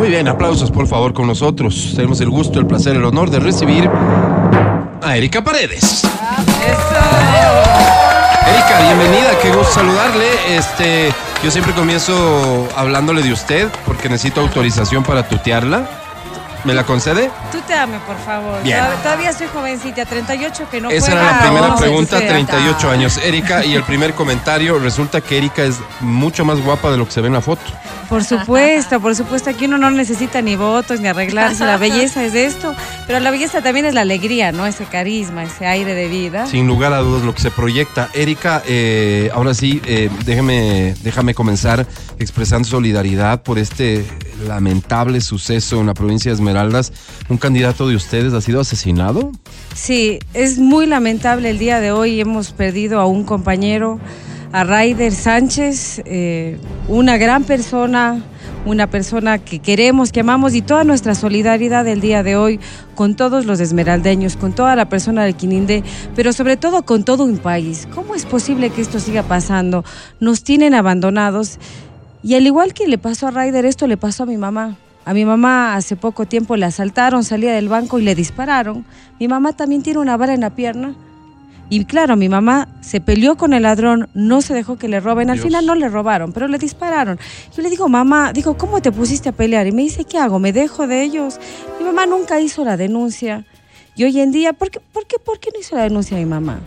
Muy bien, aplausos por favor con nosotros. Tenemos el gusto, el placer, el honor de recibir a Erika Paredes. Erika, bienvenida, qué gusto saludarle. Este, yo siempre comienzo hablándole de usted porque necesito autorización para tutearla. ¿Me la concede? Tuteame, por favor. Bien. Todavía, soy jovencita, 38 que no Esa juega. era la primera pregunta, tutear. 38 años. Erika, y el primer comentario, resulta que Erika es mucho más guapa de lo que se ve en la foto. Por supuesto, por supuesto. Aquí uno no necesita ni votos ni arreglarse. La belleza es esto. Pero la belleza también es la alegría, ¿no? Ese carisma, ese aire de vida. Sin lugar a dudas lo que se proyecta. Erika, eh, ahora sí, eh, déjeme, déjame comenzar expresando solidaridad por este lamentable suceso en la provincia de Esmeraldas. Un candidato de ustedes ha sido asesinado. Sí, es muy lamentable el día de hoy. Hemos perdido a un compañero, a Raider Sánchez, eh, una gran persona, una persona que queremos, que amamos y toda nuestra solidaridad el día de hoy con todos los esmeraldeños, con toda la persona del Quinindé, pero sobre todo con todo un país. ¿Cómo es posible que esto siga pasando? Nos tienen abandonados y al igual que le pasó a Raider, esto le pasó a mi mamá. A mi mamá hace poco tiempo le asaltaron, salía del banco y le dispararon. Mi mamá también tiene una bala en la pierna. Y claro, mi mamá se peleó con el ladrón, no se dejó que le roben. Al Dios. final no le robaron, pero le dispararon. Yo le digo, mamá, digo, ¿cómo te pusiste a pelear? Y me dice, ¿qué hago? ¿Me dejo de ellos? Mi mamá nunca hizo la denuncia. Y hoy en día, ¿por qué, por qué, por qué no hizo la denuncia mi mamá?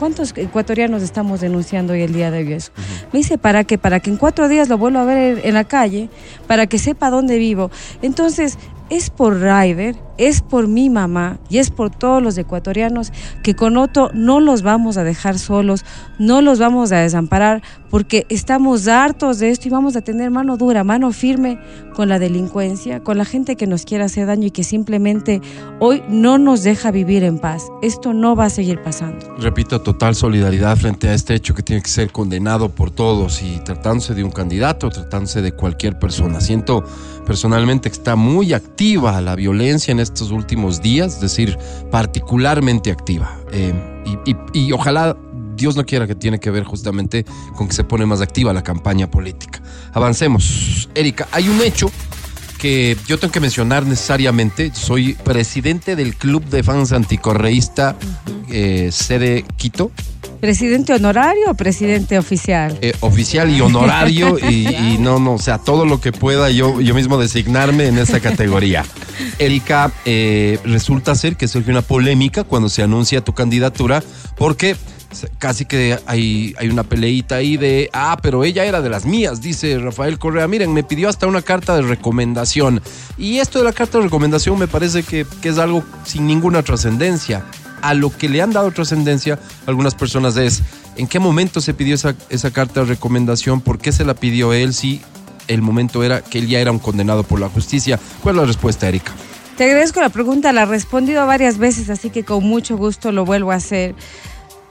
¿Cuántos ecuatorianos estamos denunciando hoy el día de hoy eso? Me dice, ¿para qué? Para que en cuatro días lo vuelva a ver en la calle, para que sepa dónde vivo. Entonces, es por Ryder, es por mi mamá y es por todos los ecuatorianos que con Otto no los vamos a dejar solos, no los vamos a desamparar, porque estamos hartos de esto y vamos a tener mano dura, mano firme con la delincuencia, con la gente que nos quiere hacer daño y que simplemente hoy no nos deja vivir en paz. Esto no va a seguir pasando. Repito, total solidaridad frente a este hecho que tiene que ser condenado por todos y tratándose de un candidato, tratándose de cualquier persona. Siento personalmente que está muy activa la violencia en estos últimos días, es decir, particularmente activa. Eh, y, ojalá Dios no quiera que tiene que ver justamente con que se pone más activa la campaña política. Avancemos. Erika, hay un hecho que yo tengo que mencionar necesariamente. Soy presidente del Club de Fans Anticorreísta eh, sede Quito, ¿Presidente honorario o presidente oficial? eh, oficial y honorario, y, y no, no, o sea, todo lo que pueda yo, yo mismo designarme en esta categoría. Erika, eh, resulta ser que surge una polémica cuando se anuncia tu candidatura, porque casi que hay, hay una peleita ahí de, ah, pero ella era de las mías, dice Rafael Correa. Miren, me pidió hasta una carta de recomendación. Y esto de la carta de recomendación me parece que, que es algo sin ninguna trascendencia. A lo que le han dado trascendencia algunas personas es, ¿en qué momento se pidió esa, esa carta de recomendación? ¿Por qué se la pidió él si el momento era que él ya era un condenado por la justicia? ¿Cuál es la respuesta, Erika? Te agradezco la pregunta, la he respondido varias veces, así que con mucho gusto lo vuelvo a hacer.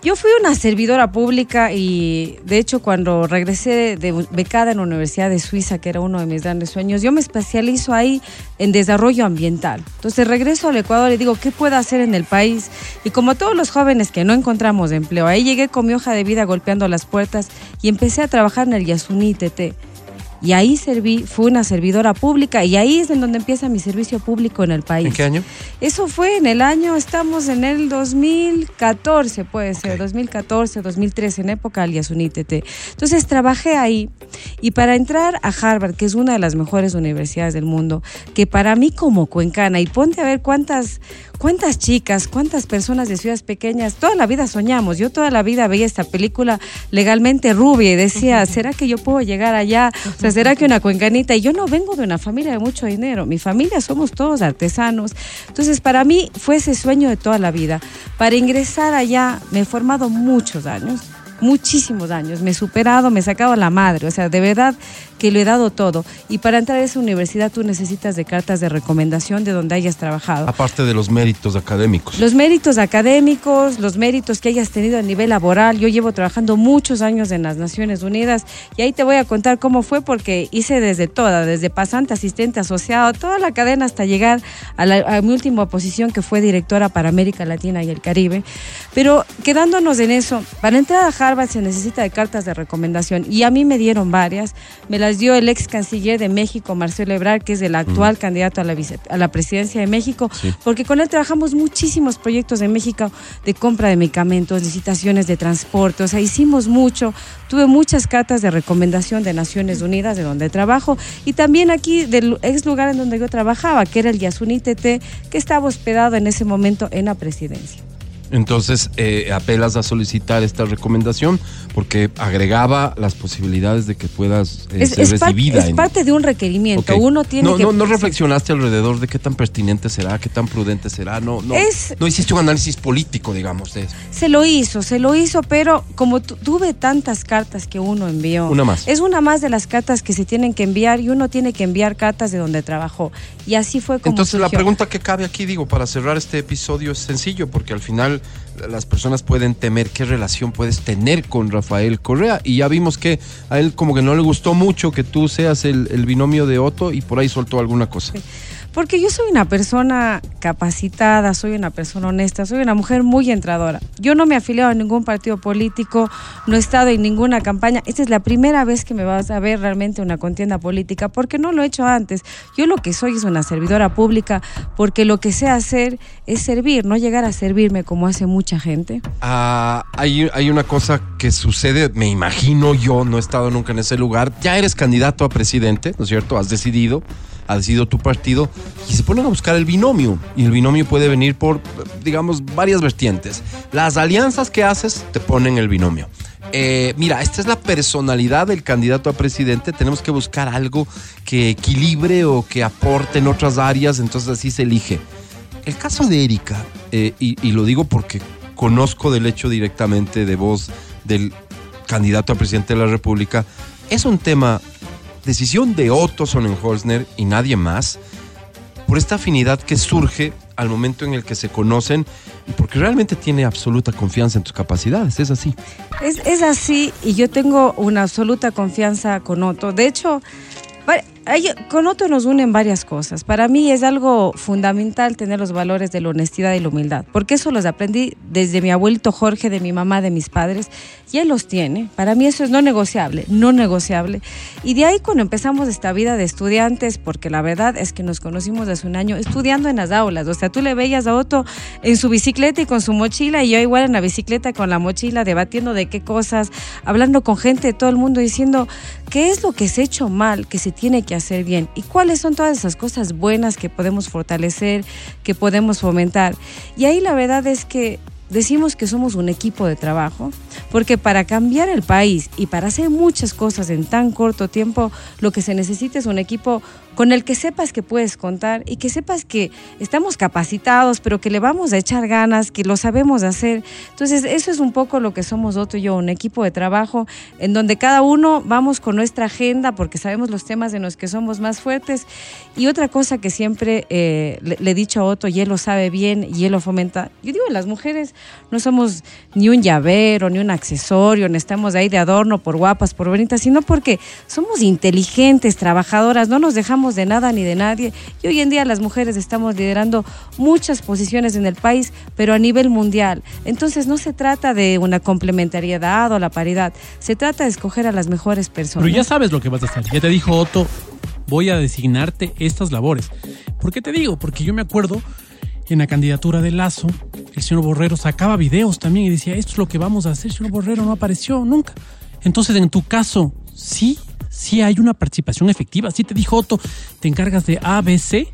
Yo fui una servidora pública y de hecho cuando regresé de becada en la Universidad de Suiza, que era uno de mis grandes sueños, yo me especializo ahí en desarrollo ambiental. Entonces regreso al Ecuador y digo, ¿qué puedo hacer en el país? Y como todos los jóvenes que no encontramos empleo, ahí llegué con mi hoja de vida golpeando las puertas y empecé a trabajar en el Yasuní TT. Y ahí serví, fui una servidora pública y ahí es en donde empieza mi servicio público en el país. ¿En qué año? Eso fue en el año, estamos en el 2014, puede ser, 2014, 2013, en época del Yasuní TT. Entonces trabajé ahí y para entrar a Harvard, que es una de las mejores universidades del mundo, que para mí como cuencana, y ponte a ver cuántas, cuántas chicas, cuántas personas de ciudades pequeñas, toda la vida soñamos, yo toda la vida veía esta película legalmente rubia y decía, ¿será que yo puedo llegar allá? O sea, ¿será que una cuencanita? Y yo no vengo de una familia de mucho dinero, mi familia somos todos artesanos. Entonces, para mí fue ese sueño de toda la vida. Para ingresar allá me he formado muchos años, muchísimos años, me he superado, me he sacado la madre, o sea, de verdad que lo he dado todo. Y para entrar a esa universidad tú necesitas de cartas de recomendación de donde hayas trabajado. Aparte de los méritos académicos. Los méritos académicos, los méritos que hayas tenido a nivel laboral. Yo llevo trabajando muchos años en las Naciones Unidas y ahí te voy a contar cómo fue porque hice desde toda, desde pasante, asistente, asociado, toda la cadena hasta llegar a, la- a mi última posición que fue directora para América Latina y el Caribe. Pero quedándonos en eso, para entrar a Harvard se necesita de cartas de recomendación y a mí me dieron varias. Me las dio el ex canciller de México, Marcelo Ebrard, que es el actual candidato a la, a la presidencia de México, porque con él trabajamos muchísimos proyectos en México de compra de medicamentos, licitaciones de transporte, o sea, hicimos mucho, tuve muchas cartas de recomendación de Naciones Unidas, de donde trabajo, y también aquí del ex lugar en donde yo trabajaba, que era el Yasuní TT, que estaba hospedado en ese momento en la presidencia. Entonces, eh, apelas a solicitar esta recomendación porque agregaba las posibilidades de que puedas eh, ser recibida. es parte de un requerimiento. Uno tiene no, que. No, no reflexionaste alrededor de qué tan pertinente será, qué tan prudente será. No, no, no hiciste un análisis político, digamos, de eso. Se lo hizo, se lo hizo, pero como tuve tantas cartas que uno envió. Una más. Es una más de las cartas que se tienen que enviar y uno tiene que enviar cartas de donde trabajó. Y así fue como. Entonces, la pregunta que cabe aquí, digo, para cerrar este episodio es sencillo, porque al final las personas pueden temer qué relación puedes tener con Rafael Correa. Y ya vimos que a él como que no le gustó mucho que tú seas el, binomio de Otto y por ahí soltó alguna cosa. Porque yo soy una persona capacitada, soy una persona honesta, soy una mujer muy entradora. Yo no me he afiliado a ningún partido político, no he estado en ninguna campaña. Esta es la primera vez que me vas a ver realmente una contienda política, porque no lo he hecho antes. Yo lo que soy es una servidora pública, porque lo que sé hacer es servir, no llegar a servirme como hace mucha gente. Ah, hay, hay una cosa que sucede, me imagino yo, no he estado nunca en ese lugar. Ya eres candidato a presidente, ¿no es cierto? Has decidido ha decidido tu partido y se ponen a buscar el binomio. Y el binomio puede venir por, digamos, varias vertientes. Las alianzas que haces te ponen el binomio. Eh, mira, esta es la personalidad del candidato a presidente. Tenemos que buscar algo que equilibre o que aporte en otras áreas, entonces así se elige. El caso de Erika, eh, y lo digo porque conozco del hecho directamente de voz del candidato a presidente de la República, es un tema decisión de Otto Sonnenholzner y nadie más por esta afinidad que surge al momento en el que se conocen y porque realmente tiene absoluta confianza en tus capacidades, es así. Es, es así y yo tengo una absoluta confianza con Otto. De hecho, con Otto nos unen varias cosas. Para mí es algo fundamental tener los valores de la honestidad y la humildad, porque eso los aprendí desde mi abuelito Jorge, de mi mamá, de mis padres, y él los tiene. Para mí eso es no negociable, no negociable. Y de ahí cuando empezamos esta vida de estudiantes, porque la verdad es que nos conocimos hace un año estudiando en las aulas, o sea, tú le veías a Otto en su bicicleta y con su mochila, y yo igual en la bicicleta con la mochila, debatiendo de qué cosas, hablando con gente de todo el mundo, diciendo qué es lo que se ha hecho mal, que se tiene que hacer bien y cuáles son todas esas cosas buenas que podemos fortalecer, que podemos fomentar. Y ahí la verdad es que decimos que somos un equipo de trabajo, porque para cambiar el país y para hacer muchas cosas en tan corto tiempo, lo que se necesita es un equipo con el que sepas que puedes contar y que sepas que estamos capacitados, pero que le vamos a echar ganas, que lo sabemos hacer. Entonces, eso es un poco lo que somos Otto y yo, un equipo de trabajo en donde cada uno vamos con nuestra agenda porque sabemos los temas en los que somos más fuertes. Y otra cosa que siempre eh, le, he dicho a Otto, y él lo sabe bien y él lo fomenta, yo digo, las mujeres no somos ni un llavero, ni un accesorio, no estamos ahí de adorno por guapas, por bonitas, sino porque somos inteligentes, trabajadoras, no nos dejamos de nada ni de nadie. Y hoy en día las mujeres estamos liderando muchas posiciones en el país, pero a nivel mundial. Entonces no se trata de una complementariedad o la paridad, se trata de escoger a las mejores personas. Pero ya sabes lo que vas a hacer. Ya te dijo Otto, voy a designarte estas labores. ¿Por qué te digo? Porque yo me acuerdo en la candidatura de Lazo, el señor Borrero sacaba videos también y decía, esto es lo que vamos a hacer. El señor Borrero no apareció nunca. Entonces, en tu caso, sí si hay una participación efectiva. Si te dijo Otto, te encargas de ABC.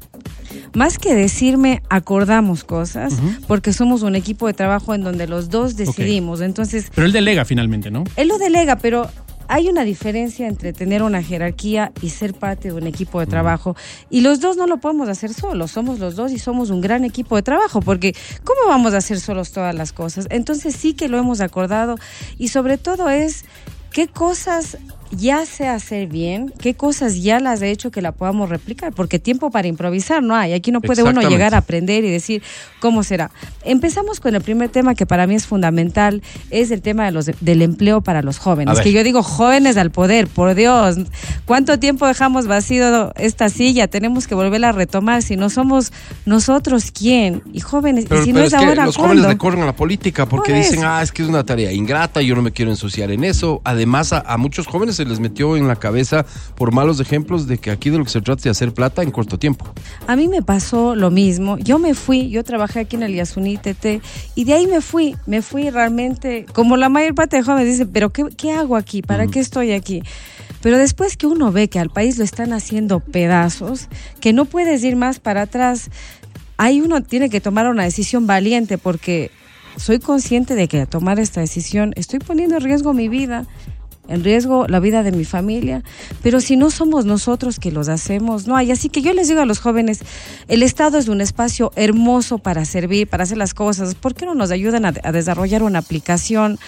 Más que decirme, acordamos cosas, porque somos un equipo de trabajo en donde los dos decidimos. Entonces. Pero él delega finalmente, ¿no? Él lo delega, pero hay una diferencia entre tener una jerarquía y ser parte de un equipo de trabajo. Y los dos no lo podemos hacer solos, somos los dos y somos un gran equipo de trabajo, porque ¿cómo vamos a hacer solos todas las cosas? Entonces sí que lo hemos acordado y sobre todo es qué cosas ya sé hacer bien, qué cosas ya las he hecho que la podamos replicar, porque tiempo para improvisar no hay. Aquí no puede uno llegar a aprender y decir cómo será. Empezamos con el primer tema que para mí es fundamental, es el tema de los, del empleo para los jóvenes. Que yo digo jóvenes al poder, por Dios, ¿cuánto tiempo dejamos vacío esta silla? Tenemos que volverla a retomar. Si no somos nosotros, ¿quién? Y jóvenes, y si no es, ahora, los jóvenes recorren a la política porque dicen, ah, es que es una tarea ingrata, yo no me quiero ensuciar en eso. Además, a muchos jóvenes se les metió en la cabeza por malos ejemplos de que aquí de lo que se trata es de hacer plata en corto tiempo. A mí me pasó lo mismo. Yo me fui, yo trabajé aquí en el Yasuní TT y de ahí me fui. Me fui realmente, como la mayor parte de jóvenes dicen, pero ¿qué, qué hago aquí? ¿Para qué estoy aquí? Pero después que uno ve que al país lo están haciendo pedazos, que no puedes ir más para atrás, ahí uno tiene que tomar una decisión valiente porque soy consciente de que al tomar esta decisión estoy poniendo en riesgo mi vida en riesgo la vida de mi familia, pero si no somos nosotros que los hacemos, no hay. Así que yo les digo a los jóvenes, el Estado es un espacio hermoso para servir, para hacer las cosas. ¿Por qué no nos ayudan a, desarrollar una aplicación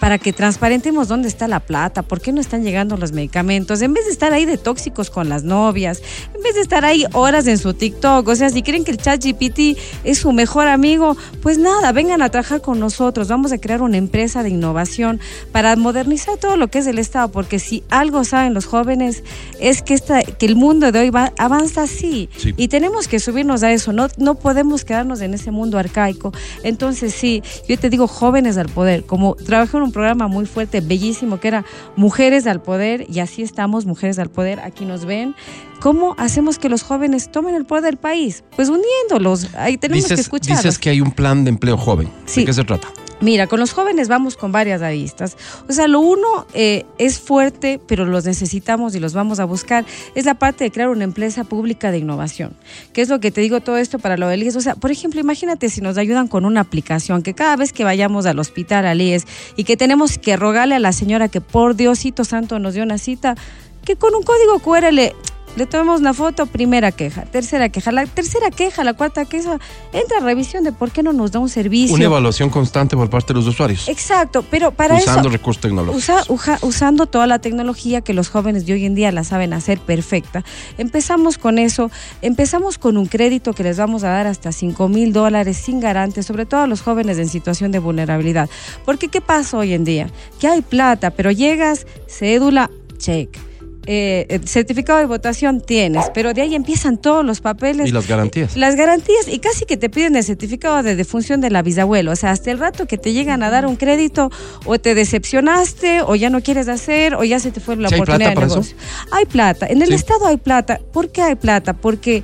para que transparentemos dónde está la plata? ¿Por qué no están llegando los medicamentos? En vez de estar ahí de tóxicos con las novias, en vez de estar ahí horas en su TikTok, o sea, si creen que el chat GPT es su mejor amigo, pues nada, vengan a trabajar con nosotros. Vamos a crear una empresa de innovación para modernizar todo lo que es del Estado, porque si algo saben los jóvenes es que, esta, que el mundo de hoy va, avanza así Sí. y tenemos que subirnos a eso, no, no podemos quedarnos en ese mundo arcaico. Entonces sí, yo te digo jóvenes al poder, como trabajé en un programa muy fuerte, bellísimo, que era Mujeres al Poder, y así estamos, Mujeres al Poder, aquí nos ven. ¿Cómo hacemos que los jóvenes tomen el poder del país? Pues uniéndolos, ahí tenemos que Dices, escucharlos. dices que hay un plan de empleo joven. Sí. ¿De qué se trata? Mira, con los jóvenes vamos con varias aristas. O sea, lo uno eh, es fuerte, pero los necesitamos y los vamos a buscar. Es la parte de crear una empresa pública de innovación. ¿Qué es lo que te digo todo esto para lo del IES? O sea, por ejemplo, imagínate si nos ayudan con una aplicación que cada vez que vayamos al hospital, al IES, y que tenemos que rogarle a la señora que por Diosito Santo nos dio una cita, que con un código QR le, le tomemos una foto, primera queja, tercera queja, la tercera queja, la cuarta queja, entra a revisión de por qué no nos da un servicio. Una evaluación constante por parte de los usuarios. Exacto, pero para usando eso recursos tecnológicos. usa- usando toda la tecnología que los jóvenes de hoy en día la saben hacer perfecta. Empezamos con eso, empezamos con un crédito que les vamos a dar hasta 5 mil dólares sin garantes, sobre todo a los jóvenes en situación de vulnerabilidad. Porque ¿qué pasa hoy en día? Que hay plata, pero llegas, cédula, check. Eh, certificado de votación tienes, pero de ahí empiezan todos los papeles. Y las garantías. Las garantías y casi que te piden el certificado de defunción de la bisabuela. O sea, hasta el rato que te llegan a dar un crédito o te decepcionaste o ya no quieres hacer o ya se te fue la ¿Sí hay oportunidad de eso? negocio. Hay plata. En el Sí. Estado hay plata. ¿Por qué hay plata? Porque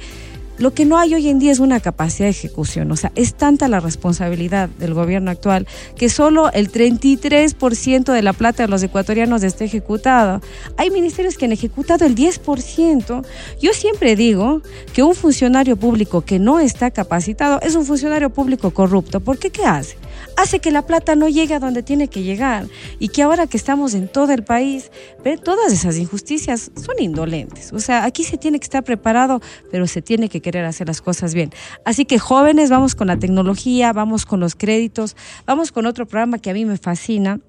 lo que no hay hoy en día es una capacidad de ejecución. O sea, es tanta la responsabilidad del gobierno actual que solo el 33% de la plata de los ecuatorianos está ejecutada. Hay ministerios que han ejecutado el 10%. Yo siempre digo que un funcionario público que no está capacitado es un funcionario público corrupto. ¿Por qué? ¿Qué hace? Hace que la plata no llegue a donde tiene que llegar y que ahora que estamos en todo el país, ver todas esas injusticias son indolentes. O sea, aquí se tiene que estar preparado, pero se tiene que querer hacer las cosas bien. Así que jóvenes, vamos con la tecnología, vamos con los créditos, vamos con otro programa que a mí me fascina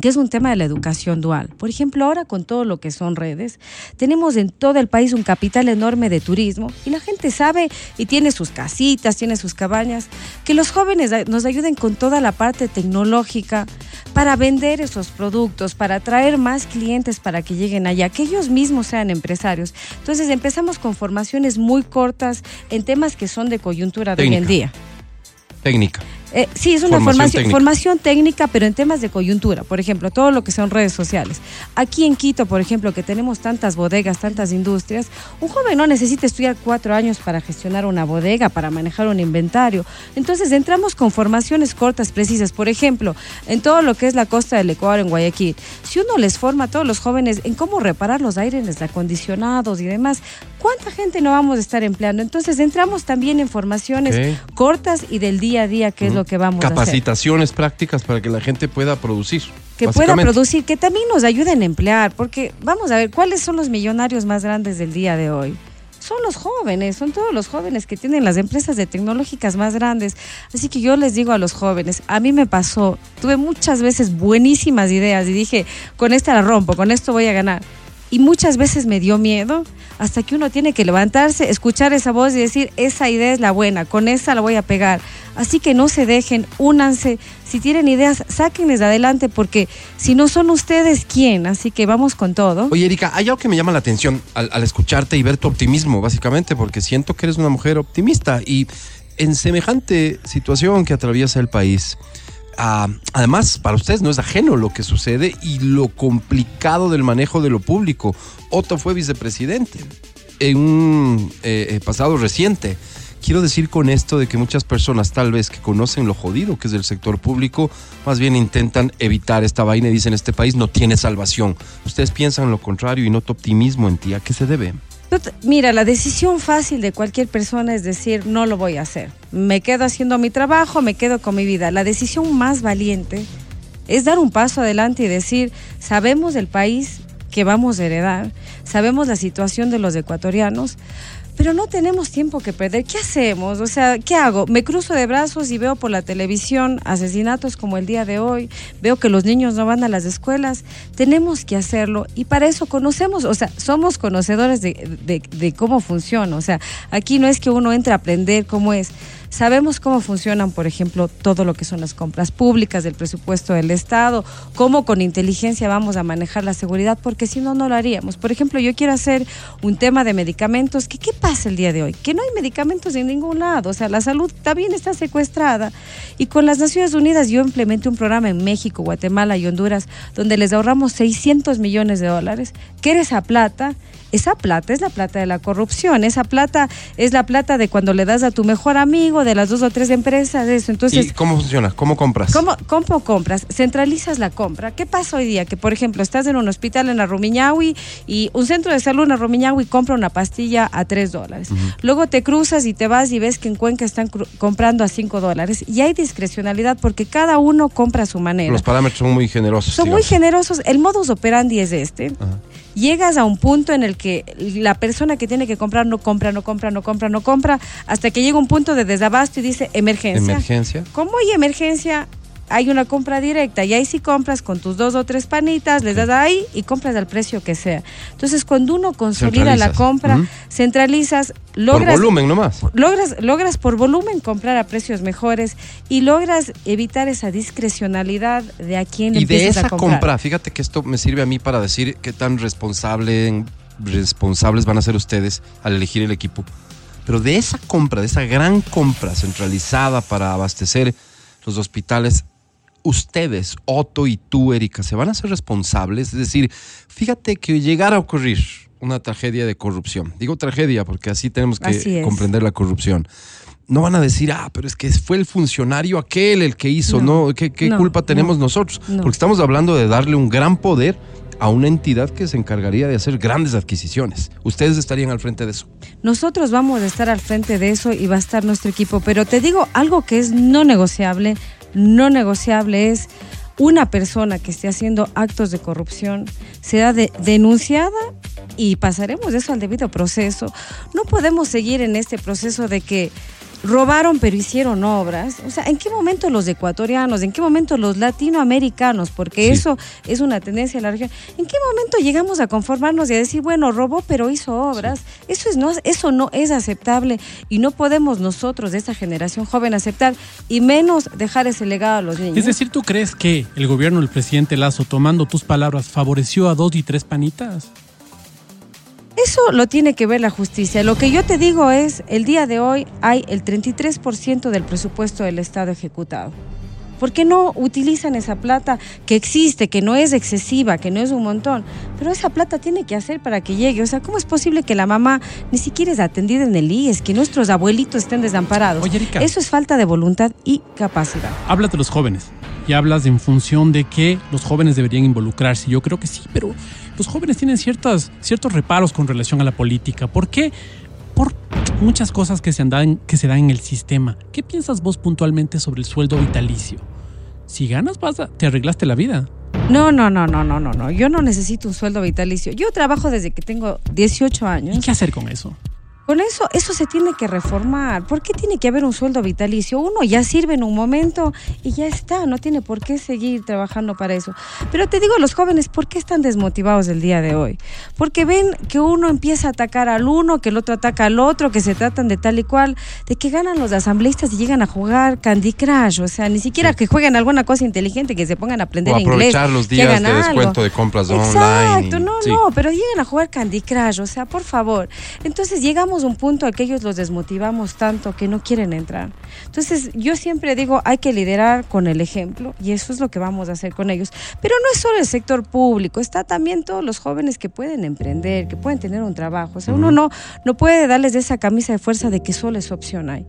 que es un tema de la educación dual. Por ejemplo, ahora con todo lo que son redes, tenemos en todo el país un capital enorme de turismo y la gente sabe y tiene sus casitas, tiene sus cabañas, que los jóvenes nos ayuden con toda la parte tecnológica para vender esos productos, para atraer más clientes para que lleguen allá, que ellos mismos sean empresarios. Entonces empezamos con formaciones muy cortas en temas que son de coyuntura de hoy en día. Técnica. Eh, sí, es una Formación formación, técnica. formación técnica, pero en temas de coyuntura. Por ejemplo, todo lo que son redes sociales. Aquí en Quito, por ejemplo, que tenemos tantas bodegas, tantas industrias, un joven no necesita estudiar cuatro años para gestionar una bodega, para manejar un inventario. Entonces, entramos con formaciones cortas, precisas. Por ejemplo, en todo lo que es la costa del Ecuador, en Guayaquil. Si uno les forma a todos los jóvenes en cómo reparar los aires acondicionados y demás, ¿cuánta gente no vamos a estar empleando? Entonces, entramos también en formaciones cortas y del día a día, que es lo que vamos a hacer. Capacitaciones prácticas para que la gente pueda producir. Que pueda producir, que también nos ayuden a emplear, porque vamos a ver, ¿cuáles son los millonarios más grandes del día de hoy? Son los jóvenes, son todos los jóvenes que tienen las empresas de tecnológicas más grandes. Así que yo les digo a los jóvenes, a mí me pasó, tuve muchas veces buenísimas ideas y dije, con esta la rompo, con esto voy a ganar. Y muchas veces me dio miedo hasta que uno tiene que levantarse, escuchar esa voz y decir, esa idea es la buena, con esa la voy a pegar. Así que no se dejen, únanse. Si tienen ideas, sáquenles adelante porque si no son ustedes, ¿quién? Así que vamos con todo. Oye, Erika, hay algo que me llama la atención al, al escucharte y ver tu optimismo, básicamente, porque siento que eres una mujer optimista y en semejante situación que atraviesa el país, además, para ustedes no es ajeno lo que sucede y lo complicado del manejo de lo público. Otto fue vicepresidente en un eh, eh, pasado reciente. Quiero decir con esto de que muchas personas tal vez que conocen lo jodido que es el sector público, más bien intentan evitar esta vaina y dicen este país no tiene salvación. Ustedes piensan lo contrario y noto optimismo en ti. ¿A qué se debe? Mira, la decisión fácil de cualquier persona es decir, no lo voy a hacer. Me quedo haciendo mi trabajo, me quedo con mi vida. La decisión más valiente es dar un paso adelante y decir, sabemos el país que vamos a heredar, sabemos la situación de los ecuatorianos, pero no tenemos tiempo que perder. ¿Qué hacemos? O sea, ¿qué hago? Me cruzo de brazos y veo por la televisión asesinatos como el día de hoy, veo que los niños no van a las escuelas. Tenemos que hacerlo y para eso conocemos, o sea, somos conocedores de, de, cómo funciona. O sea, aquí no es que uno entre a aprender cómo es Sabemos cómo funcionan, por ejemplo, todo lo que son las compras públicas del presupuesto del Estado, cómo con inteligencia vamos a manejar la seguridad, porque si no, no lo haríamos. Por ejemplo, yo quiero hacer un tema de medicamentos. ¿Qué pasa el día de hoy? Que no hay medicamentos en ningún lado. O sea, la salud también está secuestrada. Y con las Naciones Unidas yo implementé un programa en México, Guatemala y Honduras, donde les ahorramos 600 millones de dólares. ¿Qué era esa plata? Esa plata es la plata de la corrupción, esa plata es la plata de cuando le das a tu mejor amigo, de las dos o tres empresas, eso. Entonces, ¿Y cómo funciona? ¿Cómo compras? ¿Cómo, ¿Cómo compras? Centralizas la compra. ¿Qué pasa hoy día? Que, por ejemplo, estás en un hospital en Arrumiñahui y un centro de salud en Arrumiñahui compra una pastilla a tres dólares. Luego te cruzas y te vas y ves que en Cuenca están comprando a cinco dólares. Y hay discrecionalidad porque cada uno compra a su manera. Los parámetros son muy generosos. Son muy generosos. El modus operandi es este. Llegas a un punto en el que la persona que tiene que comprar no compra, no compra, no compra, no compra, hasta que llega un punto de desabasto y dice emergencia. Emergencia. ¿Cómo hay emergencia? Hay una compra directa y ahí sí compras con tus dos o tres panitas, les das ahí y compras al precio que sea. Entonces, cuando uno consolida la compra, centralizas, logras... Por volumen nomás. Logras, logras por volumen comprar a precios mejores y logras evitar esa discrecionalidad de a quién Y de esa compra, fíjate que esto me sirve a mí para decir qué tan responsable, responsables van a ser ustedes al elegir el equipo. Pero de esa compra, de esa gran compra centralizada para abastecer los hospitales, ustedes, Otto y tú, Erika, se van a ser responsables. Es decir, fíjate que llegara a ocurrir una tragedia de corrupción. Digo tragedia porque así tenemos que comprender la corrupción. No van a decir, ah, pero es que fue el funcionario aquel el que hizo, ¿no? ¿Qué, culpa tenemos nosotros? Porque estamos hablando de darle un gran poder a una entidad que se encargaría de hacer grandes adquisiciones. ¿Ustedes estarían al frente de eso? Nosotros vamos a estar al frente de eso y va a estar nuestro equipo, pero te digo algo que es no negociable, no negociable es una persona que esté haciendo actos de corrupción será denunciada y pasaremos eso al debido proceso. No podemos seguir en este proceso de que robaron pero hicieron obras. O sea, ¿en qué momento los ecuatorianos, en qué momento los latinoamericanos, porque eso es una tendencia en la región, en qué momento llegamos a conformarnos y a decir, bueno, robó pero hizo obras? Eso, es, no, eso no es aceptable y no podemos nosotros de esta generación joven aceptar y menos dejar ese legado a los niños. Es decir, ¿tú crees que el gobierno del presidente Lazo, tomando tus palabras, favoreció a dos y tres panitas? Eso lo tiene que ver la justicia. Lo que yo te digo es, el día de hoy hay el 33% del presupuesto del Estado ejecutado. ¿Por qué no utilizan esa plata que existe, que no es excesiva, que no es un montón? Pero esa plata tiene que hacer para que llegue. O sea, ¿cómo es posible que la mamá ni siquiera es atendida en el IES, que nuestros abuelitos estén desamparados? Eso es falta de voluntad y capacidad. Habla de los jóvenes y hablas en función de que los jóvenes deberían involucrarse. Yo creo que sí, pero los jóvenes tienen ciertas, ciertos reparos con relación a la política. ¿Por qué? Por muchas cosas que se, dan, que se dan en el sistema. ¿Qué piensas vos puntualmente sobre el sueldo vitalicio? Si ganas, pasa, te arreglaste la vida. No, no, no, no, no, no, no. Yo no necesito un sueldo vitalicio. Yo trabajo desde que tengo 18 años. ¿Y qué hacer con eso? Con eso, eso se tiene que reformar. ¿Por qué tiene que haber un sueldo vitalicio? Uno ya sirve en un momento y ya está, no tiene por qué seguir trabajando para eso. Pero te digo, los jóvenes, ¿por qué están desmotivados el día de hoy? Porque ven que uno empieza a atacar al uno, que el otro ataca al otro, que se tratan de tal y cual, de que ganan los asambleístas y llegan a jugar Candy Crush. O sea, ni siquiera que jueguen alguna cosa inteligente, que se pongan a aprender o aprovechar los días de descuento de compras Exacto, online. Exacto, no, no, pero llegan a jugar Candy Crush, o sea, por favor. Entonces llegamos llegamos a un punto a que ellos los desmotivamos tanto que no quieren entrar. Entonces, yo siempre digo, hay que liderar con el ejemplo y eso es lo que vamos a hacer con ellos. Pero no es solo el sector público, está también todos los jóvenes que pueden emprender, que pueden tener un trabajo. O sea, uno no, no puede darles esa camisa de fuerza de que solo es opción hay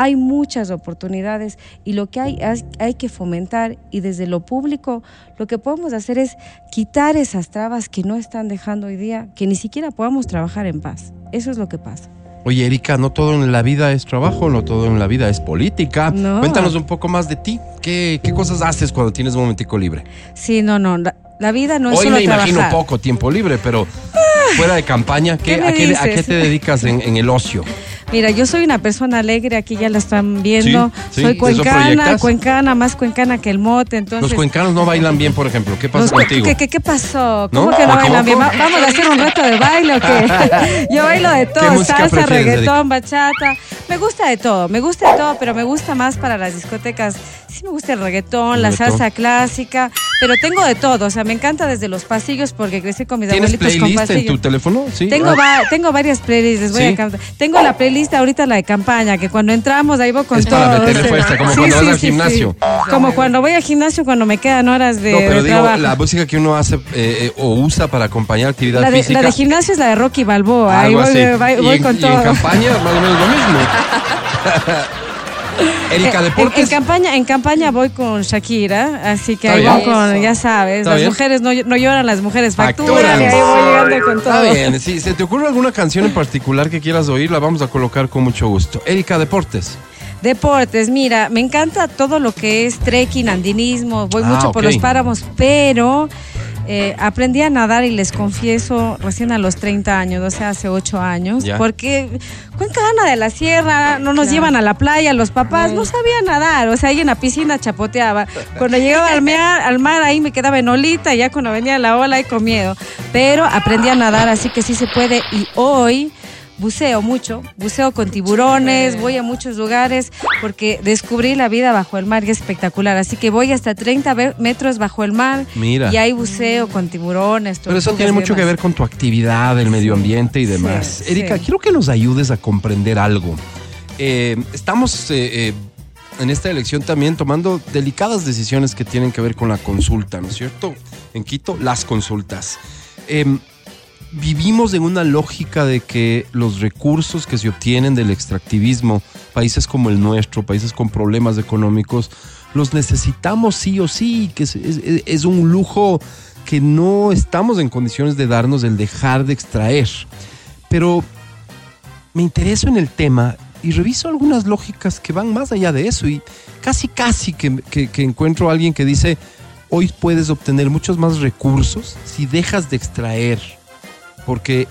hay muchas oportunidades y lo que hay, hay que fomentar y desde lo público lo que podemos hacer es quitar esas trabas que no están dejando hoy día, que ni siquiera podamos trabajar en paz. Eso es lo que pasa. Oye, Erika, no todo en la vida es trabajo, no todo en la vida es política. Cuéntanos un poco más de ti. ¿Qué, ¿Qué, cosas haces cuando tienes un momentico libre? Sí, no, no. La, vida no es Hoy me imagino poco tiempo libre, pero fuera de campaña, ¿qué, a, qué, ¿a, qué, te dedicas en, en el ocio? Mira, yo soy una persona alegre, aquí ya la están viendo. soy cuencana, cuencana, más cuencana que el mote. Entonces, Los cuencanos no bailan bien, por ejemplo. ¿Qué pasa contigo? ¿qué, qué, pasó? ¿Cómo que no bailan bien? ¿Vamos a hacer un reto de baile o qué? yo bailo de todo, salsa, reggaetón, bachata. Me gusta de todo, me gusta de todo, pero me gusta más para las discotecas. Sí me gusta el reggaetón, la salsa clásica, pero tengo de todo. O sea, me encanta desde los pasillos porque crecí con mis abuelitos con pasillos. en tu teléfono? Sí. Tengo, ah. tengo varias playlists, voy a cantar. Tengo la playlist ahorita la de campaña, que cuando entramos ahí voy con todo. como cuando vas al gimnasio. Como cuando voy al gimnasio cuando me quedan horas de. No, pero digo, la música que uno hace eh, eh, o usa para acompañar actividad la de, física. La de gimnasio es la de Rocky Balboa. Ahí voy, con todo. Y en campaña, más o menos lo mismo. Erika, deportes. En, campaña, en campaña voy con Shakira, así que ahí voy con, ya sabes, las mujeres no, no, lloran, las mujeres facturan, y ahí voy llegando con todo. Está bien, si se te ocurre alguna canción en particular que quieras oír, la vamos a colocar con mucho gusto. Erika, deportes. Deportes, mira, me encanta todo lo que es trekking, andinismo, voy ah, mucho por los páramos, pero eh, aprendí a nadar y les confieso recién a los 30 años, o sea, hace 8 años, porque Cuenca Ana de la Sierra, no nos llevan a la playa, los papás no sabían nadar, o sea, ahí en la piscina chapoteaba. Cuando llegaba al mar, al mar ahí me quedaba en olita, ya cuando venía la ola ahí con miedo, pero aprendí a nadar, así que sí se puede y hoy buceo mucho, buceo con tiburones, voy a muchos lugares porque descubrí la vida bajo el mar y es espectacular. Así que voy hasta 30 metros bajo el mar Mira. y hay buceo con tiburones. Pero eso tiene mucho que ver con tu actividad, el medio ambiente y demás. Erika, quiero que nos ayudes a comprender algo. Eh, estamos eh, eh, en esta elección también tomando delicadas decisiones que tienen que ver con la consulta, ¿no es cierto? En Quito, las consultas. Vivimos en una lógica de que los recursos que se obtienen del extractivismo, países como el nuestro, países con problemas económicos, los necesitamos sí o sí, que es, un lujo que no estamos en condiciones de darnos el dejar de extraer. Pero me intereso en el tema y reviso algunas lógicas que van más allá de eso y casi, casi que, que encuentro a alguien que dice, hoy puedes obtener muchos más recursos si dejas de extraer porque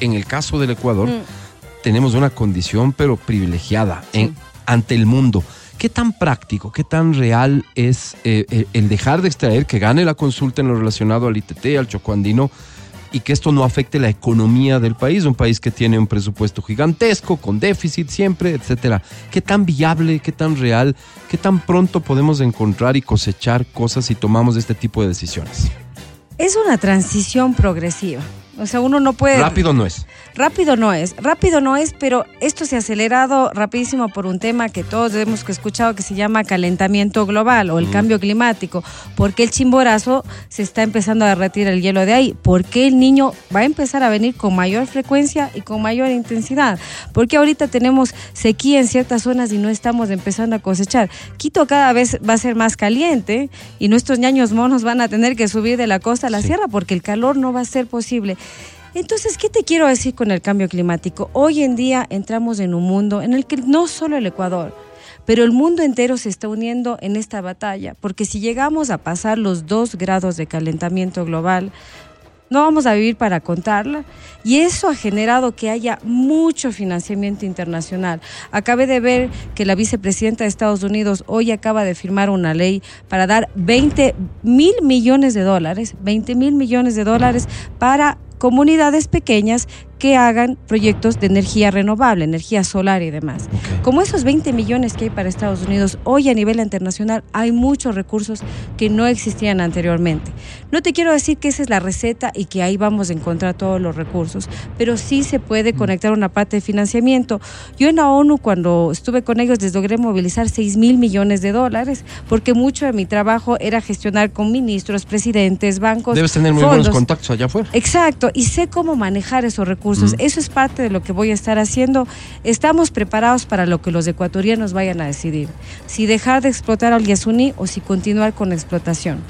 en el caso del Ecuador mm. tenemos una condición pero privilegiada en, ante el mundo. ¿Qué tan práctico, qué tan real es eh, eh, el dejar de extraer, que gane la consulta en lo relacionado al ITT, al chocoandino, y que esto no afecte la economía del país, un país que tiene un presupuesto gigantesco, con déficit siempre, etcétera? ¿Qué tan viable, qué tan real, qué tan pronto podemos encontrar y cosechar cosas si tomamos este tipo de decisiones? Es una transición progresiva. O sea, uno no puede... Rápido no es. Rápido no es, rápido no es, pero esto se ha acelerado rapidísimo por un tema que todos hemos escuchado que se llama calentamiento global o el mm. cambio climático. ¿Por qué el chimborazo se está empezando a derretir el hielo de ahí? ¿Por qué el niño va a empezar a venir con mayor frecuencia y con mayor intensidad? Porque ahorita tenemos sequía en ciertas zonas y no estamos empezando a cosechar. Quito cada vez va a ser más caliente y nuestros ñaños monos van a tener que subir de la costa a la sierra porque el calor no va a ser posible. Entonces, ¿qué te quiero decir con el cambio climático? Hoy en día entramos en un mundo en el que no solo el Ecuador, pero el mundo entero se está uniendo en esta batalla, porque si llegamos a pasar los dos grados de calentamiento global, no vamos a vivir para contarla. Y eso ha generado que haya mucho financiamiento internacional. Acabé de ver que la vicepresidenta de Estados Unidos hoy acaba de firmar una ley para dar 20 mil millones de dólares, 20 mil millones de dólares para comunidades pequeñas que hagan proyectos de energía renovable, energía solar y demás. Como esos 20 millones que hay para Estados Unidos, hoy a nivel internacional hay muchos recursos que no existían anteriormente. No te quiero decir que esa es la receta y que ahí vamos a encontrar todos los recursos, pero sí se puede conectar una parte de financiamiento. Yo en la ONU, cuando estuve con ellos, les logré movilizar 6 mil millones de dólares, porque mucho de mi trabajo era gestionar con ministros, presidentes, bancos. Debes tener muy buenos contactos allá afuera. Exacto, y sé cómo manejar esos recursos. Mm. Eso es parte de lo que voy a estar haciendo. Estamos preparados para lo que los ecuatorianos vayan a decidir. Si dejar de explotar al Yasuní o si continuar con la explotación.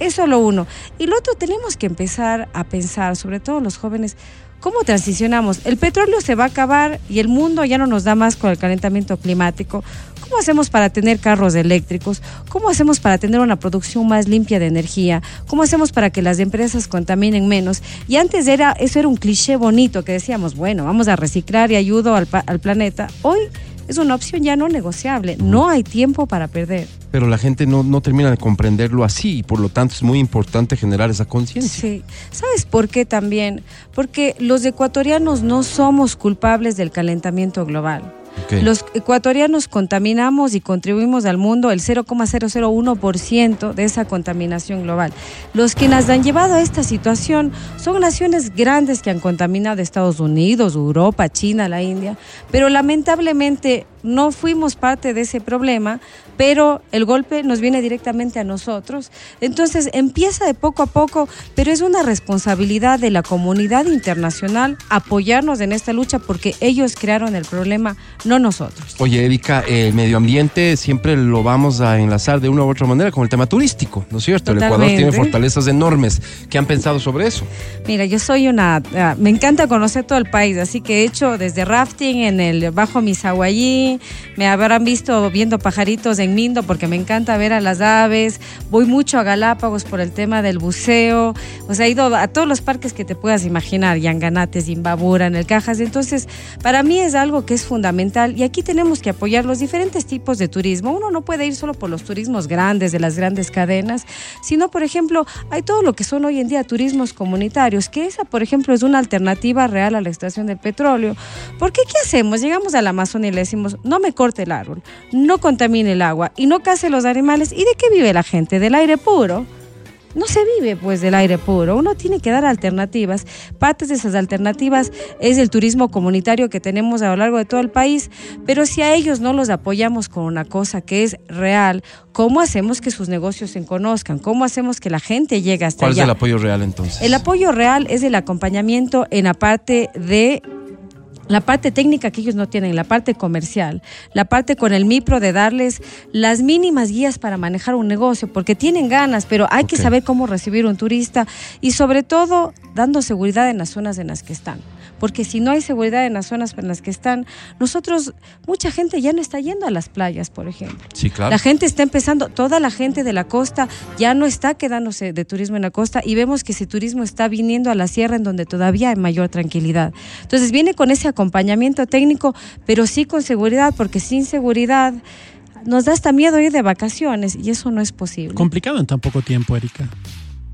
Eso es lo uno. Y lo otro, tenemos que empezar a pensar, sobre todo los jóvenes, ¿Cómo transicionamos? El petróleo se va a acabar y el mundo ya no nos da más con el calentamiento climático. ¿Cómo hacemos para tener carros eléctricos? ¿Cómo hacemos para tener una producción más limpia de energía? ¿Cómo hacemos para que las empresas contaminen menos? Y antes era eso era un cliché bonito que decíamos, bueno, vamos a reciclar y ayudo al, al planeta. Hoy es una opción ya no negociable. No hay tiempo para perder. Pero la gente no, no termina de comprenderlo así y por lo tanto es muy importante generar esa conciencia. Sí. ¿Sabes por qué también? Porque los ecuatorianos no somos culpables del calentamiento global. Los ecuatorianos contaminamos y contribuimos al mundo el 0,001% de esa contaminación global. Los que nos han llevado a esta situación son naciones grandes que han contaminado Estados Unidos, Europa, China, la India, pero lamentablemente no fuimos parte de ese problema, pero el golpe nos viene directamente a nosotros. Entonces empieza de poco a poco, pero es una responsabilidad de la comunidad internacional apoyarnos en esta lucha porque ellos crearon el problema, no nosotros. Oye, Erika, el medio ambiente siempre lo vamos a enlazar de una u otra manera con el tema turístico, ¿no es cierto? El Ecuador tiene fortalezas enormes. ¿Qué han pensado sobre eso? Mira, yo soy una, ah, me encanta conocer todo el país, así que he hecho desde rafting en el Bajo Misahuayí, me habrán visto viendo pajaritos en Mindo porque me encanta ver a las aves, voy mucho a Galápagos por el tema del buceo, o sea, he ido a todos los parques que te puedas imaginar, Yanganate, Zimbabura, en el Cajas, entonces para mí es algo que es fundamental y aquí tenemos que apoyar los diferentes tipos de turismo. Uno no puede ir solo por los turismos grandes de las grandes cadenas, sino, por ejemplo, hay todo lo que son hoy en día turismos comunitarios, que esa, por ejemplo, es una alternativa real a la extracción del petróleo. Porque ¿qué hacemos? Llegamos al Amazonia y le decimos, no me corte el árbol, no contamine el agua y no case los animales. ¿Y de qué vive la gente? Del aire puro. No se vive pues del aire puro, uno tiene que dar alternativas. Partes de esas alternativas es el turismo comunitario que tenemos a lo largo de todo el país, pero si a ellos no los apoyamos con una cosa que es real, ¿cómo hacemos que sus negocios se conozcan? ¿Cómo hacemos que la gente llegue hasta ¿Cuál es allá? el apoyo real entonces? El apoyo real es el acompañamiento en la parte de la parte técnica que ellos no tienen, la parte comercial, la parte con el MIPRO de darles las mínimas guías para manejar un negocio, porque tienen ganas, pero hay que saber cómo recibir un turista y sobre todo dando seguridad en las zonas en las que están. Porque si no hay seguridad en las zonas en las que están, nosotros, mucha gente ya no está yendo a las playas, por ejemplo. Sí, claro. La gente está empezando, toda la gente de la costa ya no está quedándose de turismo en la costa y vemos que ese turismo está viniendo a la sierra en donde todavía hay mayor tranquilidad. Entonces viene con ese acompañamiento técnico, pero sí con seguridad, porque sin seguridad nos da hasta miedo ir de vacaciones y eso no es posible. Complicado en tan poco tiempo, Erika.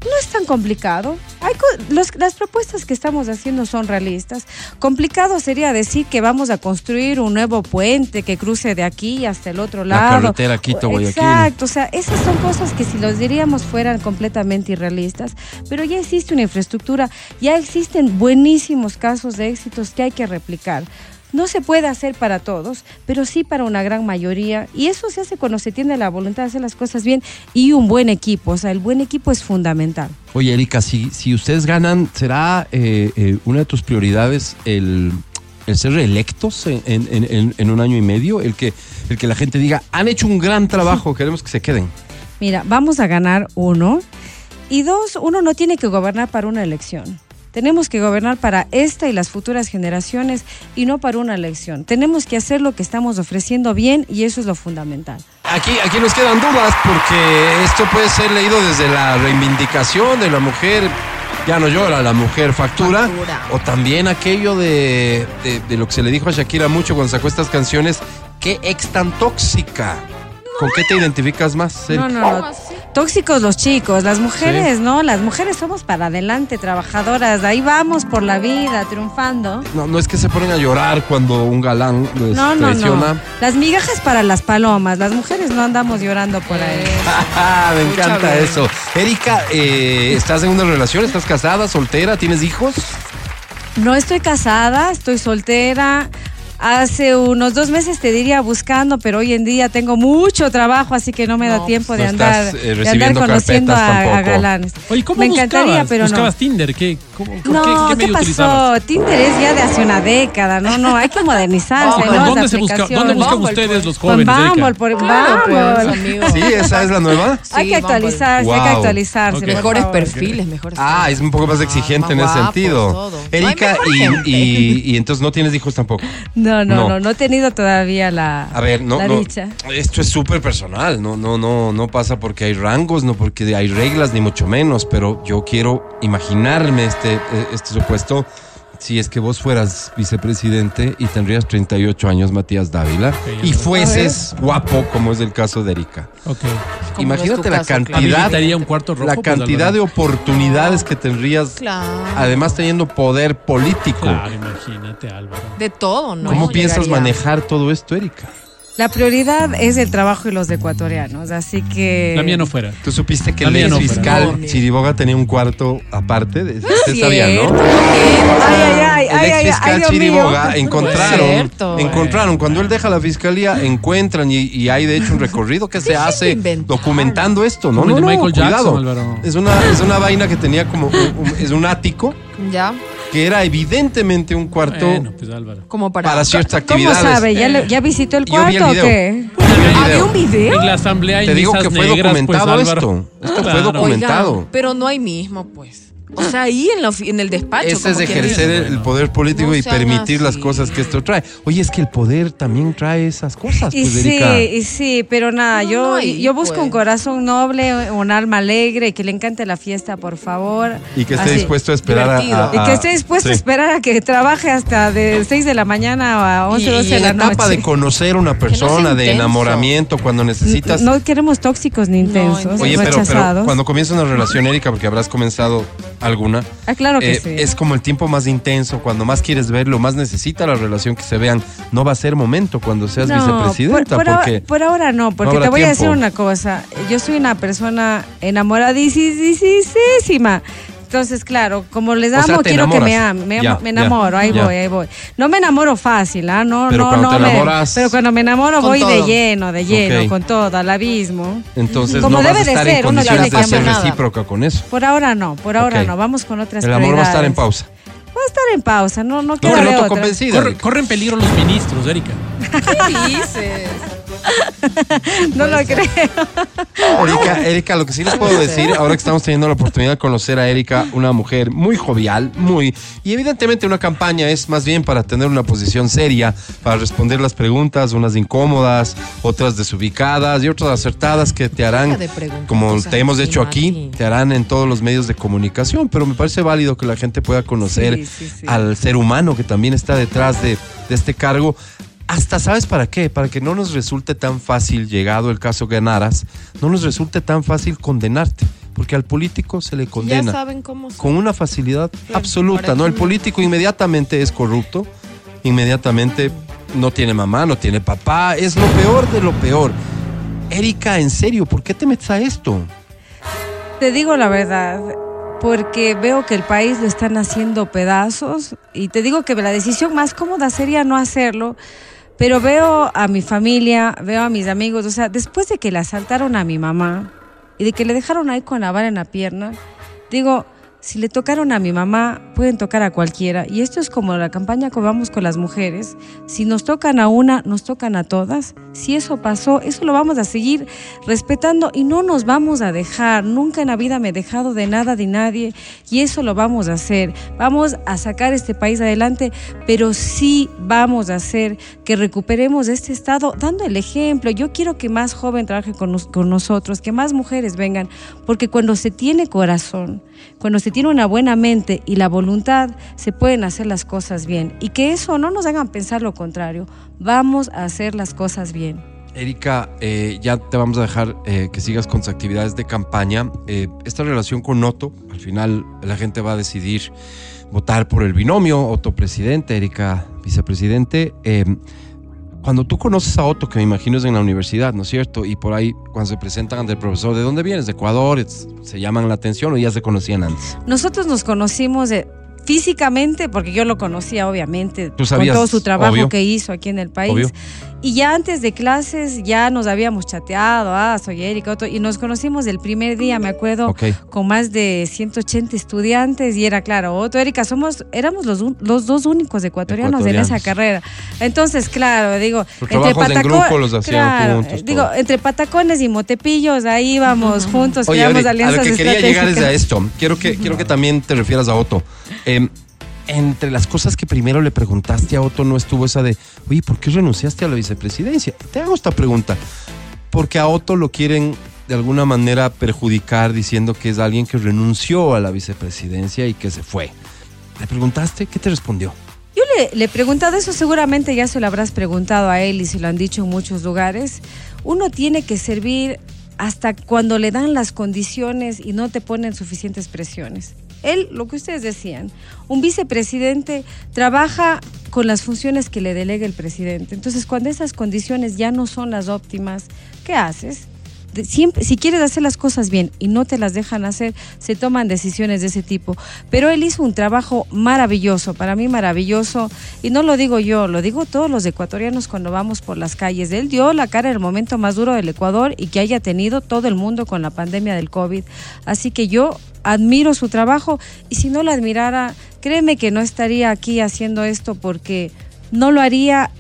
No es tan complicado. Hay co- los- las propuestas que estamos haciendo son realistas. Complicado sería decir que vamos a construir un nuevo puente que cruce de aquí hasta el otro La lado. carretera Quito-Guayaquil. Exacto, o sea, esas son cosas que si los diríamos fueran completamente irrealistas, pero ya existe una infraestructura, ya existen buenísimos casos de éxitos que hay que replicar. No se puede hacer para todos, pero sí para una gran mayoría. Y eso se hace cuando se tiene la voluntad de hacer las cosas bien y un buen equipo. O sea, el buen equipo es fundamental. Oye, Erika, si, si ustedes ganan, ¿será eh, eh, una de tus prioridades el, el ser reelectos en, en- en- en un año y medio? El que, el que la gente diga, han hecho un gran trabajo, queremos que se queden. Mira, vamos a ganar uno. Y dos, uno no tiene que gobernar para una elección. Tenemos que gobernar para esta y las futuras generaciones y no para una elección. Tenemos que hacer lo que estamos ofreciendo bien y eso es lo fundamental. Aquí, aquí nos quedan dudas porque esto puede ser leído desde la reivindicación de la mujer, ya no llora, la mujer factura, Factura. o también aquello de, de- de lo que se le dijo a Shakira mucho cuando sacó estas canciones, qué ex tan tóxica. ¿Con qué te identificas más? No, Erika? no, ¿Cómo no. así? tóxicos los chicos, las mujeres, ¿no? Las mujeres somos para adelante, trabajadoras, ahí vamos por la vida, triunfando. No, no es que se ponen a llorar cuando un galán les No, no, traiciona. no. Las migajas para las palomas, las mujeres no andamos llorando por ahí. Me encanta eso. Erika, eh, ¿estás en una relación? ¿Estás casada, soltera? ¿Tienes hijos? No estoy casada, estoy soltera. Hace unos dos meses te diría buscando, pero hoy en día tengo mucho trabajo, así que no me da No, tiempo de no andar, estás, eh, de andar conociendo a, a galanes. Oye, ¿cómo me buscabas? encantaría, pero no. ¿Buscabas Tinder? ¿Qué, cómo, qué- No, qué, ¿qué, medio pasó? utilizabas? Tinder es ya de hace una década, no, no, hay que modernizarse, Bumble. ¿no? ¿Dónde, se busca, ¿Dónde buscan Bumble, ustedes pues. los Con jóvenes, Bumble, Erika? por Claro, pues, Bumble. Sí, esa es la nueva. hay que Bumble. actualizarse, hay que Wow. actualizarse. Mejores perfiles, mejores. Ah, es un poco más exigente Ah, en más ese sentido. todo. Erika, No y entonces no tienes hijos tampoco. No, no, No. no, no, he tenido todavía la, A ver, no, la no. dicha. Esto es súper personal, no, no, no, no pasa porque hay rangos, no porque hay reglas, ni mucho menos, pero yo quiero imaginarme este, eh, este supuesto. Si es que vos fueras vicepresidente y tendrías 38 años, Matías Dávila, y fueses guapo, como es el caso de Erika. Ok. Como no es Imagínate la caso, claro. cantidad, Habilitaría un cuarto rojo. la pues, cantidad de oportunidades que tendrías, Claro. además teniendo poder político. Claro, imagínate, Álvaro. De todo, ¿no? ¿Cómo piensas Llegaría. manejar todo esto, Erika? La prioridad es el trabajo y los ecuatorianos, así que... La mía no fuera. Tú supiste que La el no, fiscal No, Chiriboga tenía un cuarto aparte. De, usted sabía, Cierto, ¿no? Ay, ay, ay, El ay, ex ay, ay, fiscal. Chiriboga encontraron, Cierto. encontraron, cuando él deja la fiscalía, encuentran y, y hay de hecho un recorrido que se Dejen de hace inventar. documentando esto, ¿no? No, no, Michael cuidado. Jackson. Es una, es una vaina que tenía como, un- un- es un ático Ya, que era evidentemente un cuarto Bueno, pues Álvaro. como para. para ciertas ¿Cómo actividades. sabe? ¿Ya, le- ya visitó el Yo vi el cuarto o qué? ¿Había un video? En la asamblea hay Te digo que fue negras, pues, documentado Álvaro. esto. Esto fue Claro. documentado. Oigan, pero no hay mismo, pues. O sea, ahí en, la en el despacho. Ese es ejercer dice. el, el poder político No y permitir las cosas que esto trae. Oye, es que el poder también trae esas cosas, Y pues, sí, Erika. y sí, pero nada, No, yo, no hay, yo busco pues. un corazón noble, un alma alegre, que le encante la fiesta, por favor. Y que esté Así. dispuesto a esperar a- Y que esté dispuesto a esperar a que trabaje hasta de 6 de la mañana o a 11, Y, 12 y de en la la etapa de conocer a una persona, de enamoramiento, cuando necesitas. No queremos tóxicos ni intensos, intenso. Oye, pero, pero cuando comienza una relación, Erika, porque habrás comenzado alguna, Ah, claro que eh, sí. es como el tiempo más intenso, cuando más quieres verlo, más necesita la relación que se vean. No va a ser momento cuando seas No, vicepresidenta, por, por porque ahora, por ahora no, porque te voy a decir una cosa. Yo soy una persona enamoradísima. Entonces, claro, como les O sea, amo, quiero que me amen. Me, amo- me enamoro, ahí voy, ahí voy. No me enamoro fácil, ¿ah? No, Pero no, cuando no. te me- pero cuando me enamoro voy de lleno, de lleno, con todo, al abismo. entonces Como no vas debe de ser, en uno condiciones tiene de que ser amar. recíproca con eso. Por ahora no, por ahora no. Vamos con otras El amor va a estar en pausa. Va a estar en pausa, no, no No, queda de otra. corren peligro los ministros, Erika. ¿Qué dices? No lo creo. Erika, Erika, lo que sí les puedo decir, ahora que estamos teniendo la oportunidad de conocer a Erika, una mujer muy jovial, muy... Y evidentemente una campaña es más bien para tener una posición seria, para responder las preguntas, unas incómodas, otras desubicadas y otras acertadas que te harán, como te hemos hecho aquí, te harán en todos los medios de comunicación, pero me parece válido que la gente pueda conocer Sí, sí, sí. al ser humano que también está detrás de, de este cargo. Hasta, ¿sabes para qué? Para que no nos resulte tan fácil, llegado el caso ganaras, no nos resulte tan fácil condenarte, porque al político se le Ya condena saben cómo con una facilidad absoluta, ¿no? El político inmediatamente es corrupto, inmediatamente no tiene mamá, no tiene papá, es lo peor de lo peor. Erika, en serio, ¿por qué te metes a esto? Te digo la verdad, porque veo que el país lo están haciendo pedazos y te digo que la decisión más cómoda sería no hacerlo, pero veo a mi familia, veo a mis amigos, o sea, después de que le asaltaron a mi mamá y de que le dejaron ahí con la bala en la pierna, digo, si le tocaron a mi mamá, pueden tocar a cualquiera. Y esto es como la campaña que vamos con las mujeres. Si nos tocan a una, nos tocan a todas. Si eso pasó, eso lo vamos a seguir respetando y no nos vamos a dejar. Nunca en la vida me he dejado de nada de nadie y eso lo vamos a hacer. Vamos a sacar este país adelante, pero sí vamos a hacer que recuperemos este estado dando el ejemplo. Yo quiero que más joven trabaje con, con nosotros, que más mujeres vengan, porque cuando se tiene corazón, cuando se tiene una buena mente y la voluntad, se pueden hacer las cosas bien. Y que eso no nos hagan pensar lo contrario. Vamos a hacer las cosas bien. Erika, eh, ya te vamos a dejar eh, que sigas con tus actividades de campaña. Eh, esta relación con Otto, al final la gente va a decidir votar por el binomio, Otto presidente, Erika vicepresidente. Cuando tú conoces a Otto, que me imagino es en la universidad, ¿no es cierto? Y por ahí, cuando se presentan ante el profesor, ¿de dónde vienes? ¿De Ecuador? ¿Se llaman la atención o ya se conocían antes? Nosotros nos conocimos de- físicamente, porque yo lo conocía obviamente, Tú sabías, con todo su trabajo obvio. que hizo aquí en el país. Obvio. Y ya antes de clases ya nos habíamos chateado, ah, soy Erika, Otto, y nos conocimos el primer día, me acuerdo, con más de 180 estudiantes, y era claro, Otto, Erika, somos, éramos los, los dos únicos ecuatorianos, en esa Ecuatorianos. carrera. Entonces, claro, digo, Los trabajos en grupo los hacían juntos, digo, todo. entre patacones y motepillos, ahí íbamos juntos, Oye, creamos Aure, a alianzas lo que quería llegar es a esto. Quiero que, quiero que también te refieras a Otto. Eh, entre las cosas que primero le preguntaste a Otto no estuvo esa de, oye, ¿por qué renunciaste a la vicepresidencia? Te hago esta pregunta. Porque a Otto lo quieren de alguna manera perjudicar diciendo que es alguien que renunció a la vicepresidencia y que se fue. ¿Le preguntaste? ¿Qué te respondió? Yo le, le he preguntado eso, seguramente ya se lo habrás preguntado a él y se lo han dicho en muchos lugares. Uno tiene que servir hasta cuando le dan las condiciones y no te ponen suficientes presiones. Él, lo que ustedes decían, un vicepresidente trabaja con las funciones que le delega el presidente. Entonces, cuando esas condiciones ya no son las óptimas, ¿qué haces? Siempre, si quieres hacer las cosas bien y no te las dejan hacer, se toman decisiones de ese tipo. Pero él hizo un trabajo maravilloso, para mí maravilloso, y no lo digo yo, lo digo todos los ecuatorianos cuando vamos por las calles. Él dio la cara en el momento más duro del Ecuador y que haya tenido todo el mundo con la pandemia del COVID. Así que yo admiro su trabajo y si no lo admirara, créeme que no estaría aquí haciendo esto porque no lo haría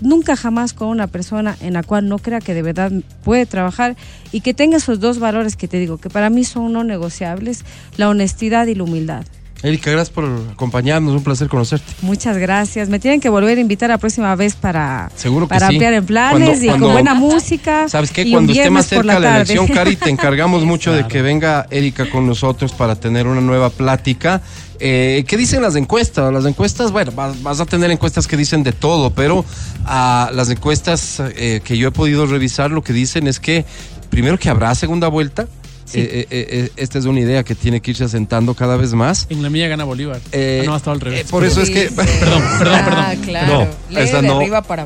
nunca jamás con una persona en la cual no crea que de verdad puede trabajar y que tenga esos dos valores que te digo, que para mí son no negociables, la honestidad y la humildad. Erika, gracias por acompañarnos. Un placer conocerte. Muchas gracias. Me tienen que volver a invitar la próxima vez para, Seguro que para sí. ampliar en planes Cuando- y cuando- con buena música. ¿Sabes qué? Cuando esté más cerca la, tarde. elección, Cari, te encargamos mucho de que venga Erika con nosotros para tener una nueva plática. Eh, ¿Qué dicen las encuestas? Las encuestas, bueno, vas, vas a tener encuestas que dicen de todo, pero ah, las encuestas eh, que yo he podido revisar lo que dicen es que, primero que habrá segunda vuelta. Sí. Eh, esta es una idea que tiene que irse asentando cada vez más. En la mía gana Bolívar. Eh, Ah, no, ha estado al revés. por eso es que... Perdón, perdón, perdón. Ah, claro. Lee esa no,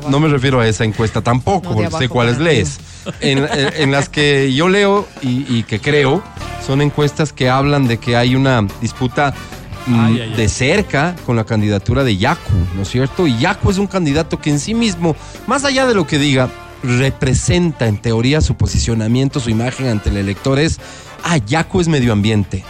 no me refiero a esa encuesta tampoco, No, sé cuáles lees. En, las que yo leo y, y que creo son encuestas que hablan de que hay una disputa Ay, ay, ay. de cerca con la candidatura de Yacu, ¿no es cierto? Y Yacu es un candidato que en sí mismo, más allá de lo que diga, representa en teoría su posicionamiento, su imagen ante el elector es, ah, Yacu es medio ambiente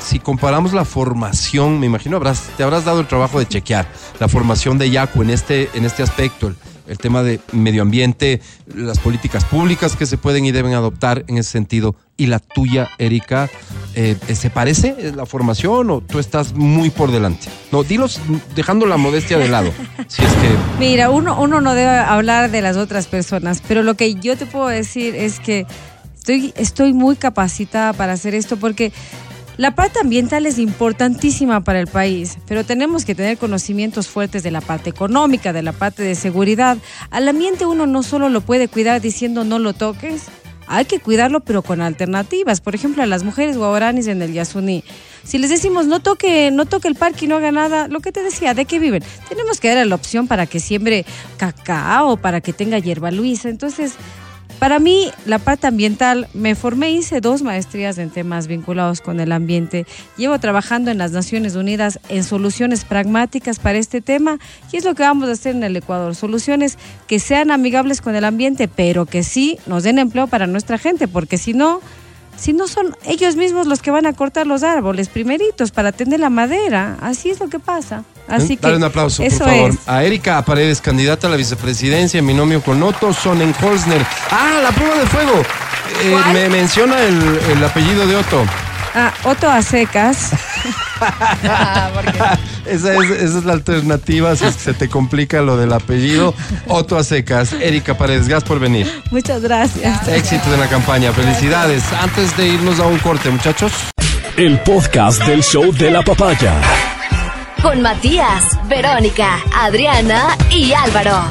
si comparamos la formación, me imagino habrás, te habrás dado el trabajo de chequear la formación de Yacu en este, en este aspecto, el, el tema de medio ambiente, las políticas públicas que se pueden y deben adoptar en ese sentido. Y la tuya, Erika, eh, ¿se parece eh, la formación o tú estás muy por delante? No, dilos dejando la modestia de lado. Si es que Mira, uno, uno no debe hablar de las otras personas, pero lo que yo te puedo decir es que estoy, estoy muy capacitada para hacer esto porque la parte ambiental es importantísima para el país, pero tenemos que tener conocimientos fuertes de la parte económica, de la parte de seguridad. Al ambiente uno no solo lo puede cuidar diciendo no lo toques, hay que cuidarlo pero con alternativas. Por ejemplo, a las mujeres guaraníes en el Yasuní. Si les decimos no toque, no toque el parque y no haga nada, lo que te decía, ¿de qué viven? Tenemos que darle la opción para que siembre cacao, para que tenga hierba luisa. Entonces, para mí, la parte ambiental, me formé, hice dos maestrías en temas vinculados con el ambiente. Llevo trabajando en las Naciones Unidas en soluciones pragmáticas para este tema y es lo que vamos a hacer en el Ecuador. Soluciones que sean amigables con el ambiente, pero que sí nos den empleo para nuestra gente, porque si no, si no son ellos mismos los que van a cortar los árboles primeritos para tener la madera. Así es lo que pasa. Así que Dale un aplauso, eso por favor. es. A Erika Paredes, candidata a la vicepresidencia en binomio con Otto Sonnenholzner. Ah, la prueba de fuego. Eh, me menciona el, el apellido de Otto. Ah, Otto a secas. Ah, porque Esa es, esa es la alternativa si es que se te complica lo del apellido. Otto a secas. Erika Paredes, gracias por venir. Muchas gracias. Éxito en la campaña. Felicidades. Antes de irnos a un corte, muchachos. El podcast del show de la papaya. Con Matías, Verónica, Adriana y Álvaro.